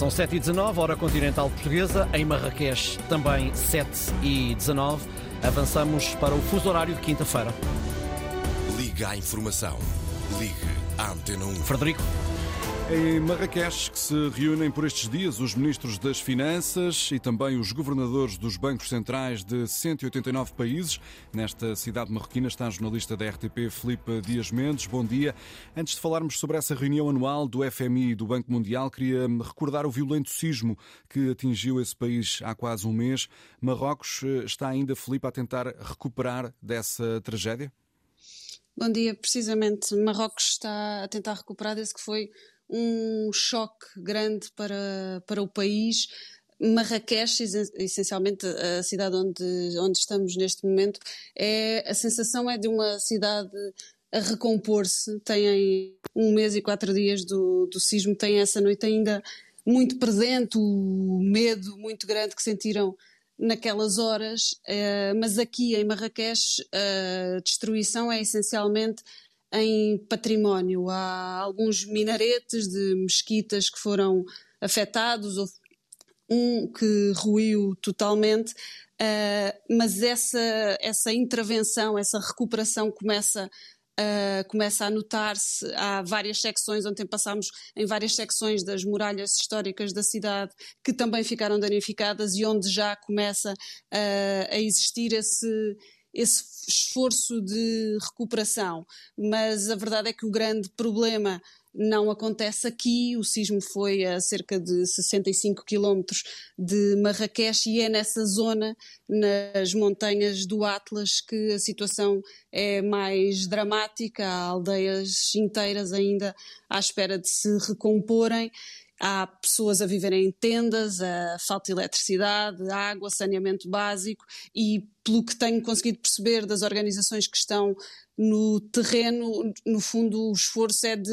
São 7h19, hora continental portuguesa. Em Marrakech, também 7h19. Avançamos para o fuso horário de quinta-feira. Liga à informação. Ligue à Antena 1. Frederico. Em Marrakech, que se reúnem por estes dias os ministros das Finanças e também os governadores dos bancos centrais de 189 países. Nesta cidade marroquina está a jornalista da RTP, Filipe Dias Mendes. Bom dia. Antes de falarmos sobre essa reunião anual do FMI e do Banco Mundial, queria recordar o violento sismo que atingiu esse país há quase um mês. Marrocos eh, está ainda, Filipe, a tentar recuperar dessa tragédia? Bom dia. Precisamente, Marrocos está a tentar recuperar desse que foi um choque grande para, para o país. Marrakech, essencialmente a cidade onde, onde estamos neste momento, é, a sensação é de uma cidade a recompor-se. Tem um mês e quatro dias do, do sismo, tem essa noite ainda muito presente, o medo muito grande que sentiram naquelas horas, uh, mas aqui em Marrakech a destruição é essencialmente em património. Há alguns minaretes de mesquitas que foram afetados, houve um que ruiu totalmente, uh, mas essa, essa intervenção, essa recuperação começa Uh, começa a notar-se. Há várias secções, ontem passámos em várias secções das muralhas históricas da cidade que também ficaram danificadas e onde já começa uh, a existir esse, esse esforço de recuperação, mas a verdade é que o grande problema não acontece aqui. O sismo foi a cerca de 65 quilómetros de Marrakech e é nessa zona, nas montanhas do Atlas, que a situação é mais dramática. Há aldeias inteiras ainda à espera de se recomporem há pessoas a viverem em tendas, a falta de eletricidade, água, saneamento básico e pelo que tenho conseguido perceber das organizações que estão no terreno, no fundo o esforço é de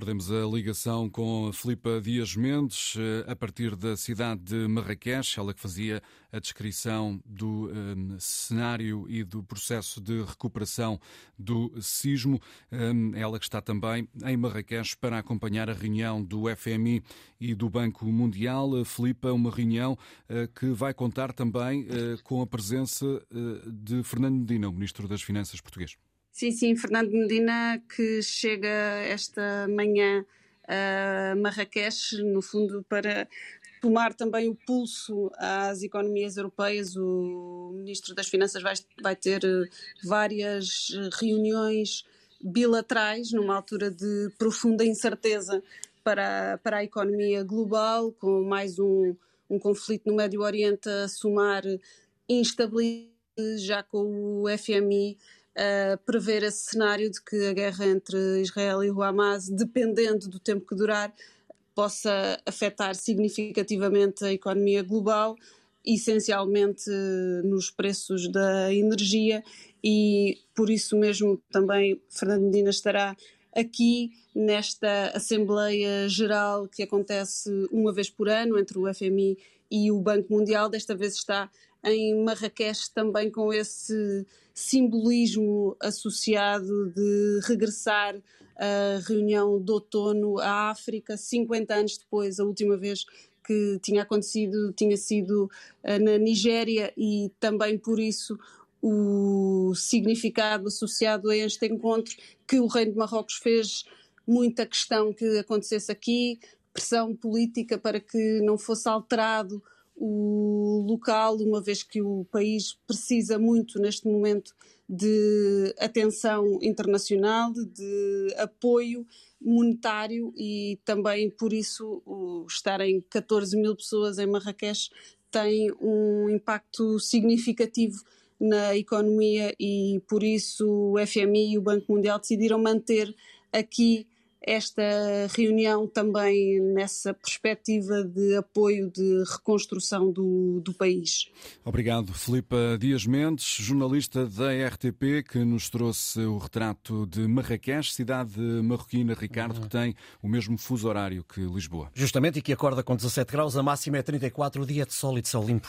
Perdemos a ligação com Filipa Dias Mendes, eh, a partir da cidade de Marrakech, ela que fazia a descrição do um, cenário e do processo de recuperação do sismo. Um, ela que está também em Marrakech para acompanhar a reunião do FMI e do Banco Mundial. Filipa, uma reunião uh, que vai contar também uh, com a presença uh, de Fernando Medina, o Ministro das Finanças português. Sim, sim, Fernando Medina que chega esta manhã a Marrakech, no fundo, para tomar também o pulso às economias europeias. O Ministro das Finanças vai, vai ter eh, várias reuniões bilaterais numa altura de profunda incerteza para, para a economia global, com mais um, um conflito no Médio Oriente a somar instabilidade, já com o FMI uh, prever esse cenário de que a guerra entre Israel e o Hamas, dependendo do tempo que durar, possa afetar significativamente a economia global, essencialmente nos preços da energia, e por isso mesmo também Fernando Medina estará aqui nesta Assembleia Geral que acontece uma vez por ano entre o FMI e o Banco Mundial. Desta vez está em Marrakech também com esse simbolismo associado de regressar à reunião de outono à África, 50 anos depois, a última vez que tinha acontecido tinha sido eh, na Nigéria e também por isso o significado associado a este encontro que o Reino de Marrocos fez muita questão que acontecesse aqui, pressão política para que não fosse alterado o local, uma vez que o país precisa muito neste momento de atenção internacional, de apoio monetário e também por isso estarem 14 mil pessoas em Marrakech tem um impacto significativo na economia e por isso o FMI e o Banco Mundial decidiram manter aqui esta reunião também nessa perspectiva de apoio de reconstrução do, do país. Obrigado, Filipa Dias Mendes, jornalista da RTP, que nos trouxe o retrato de Marrakech, cidade marroquina, Ricardo, uhum. que tem o mesmo fuso horário que Lisboa. Justamente, e que acorda com 17 graus, a máxima é 34, o dia de sol e de céu limpo.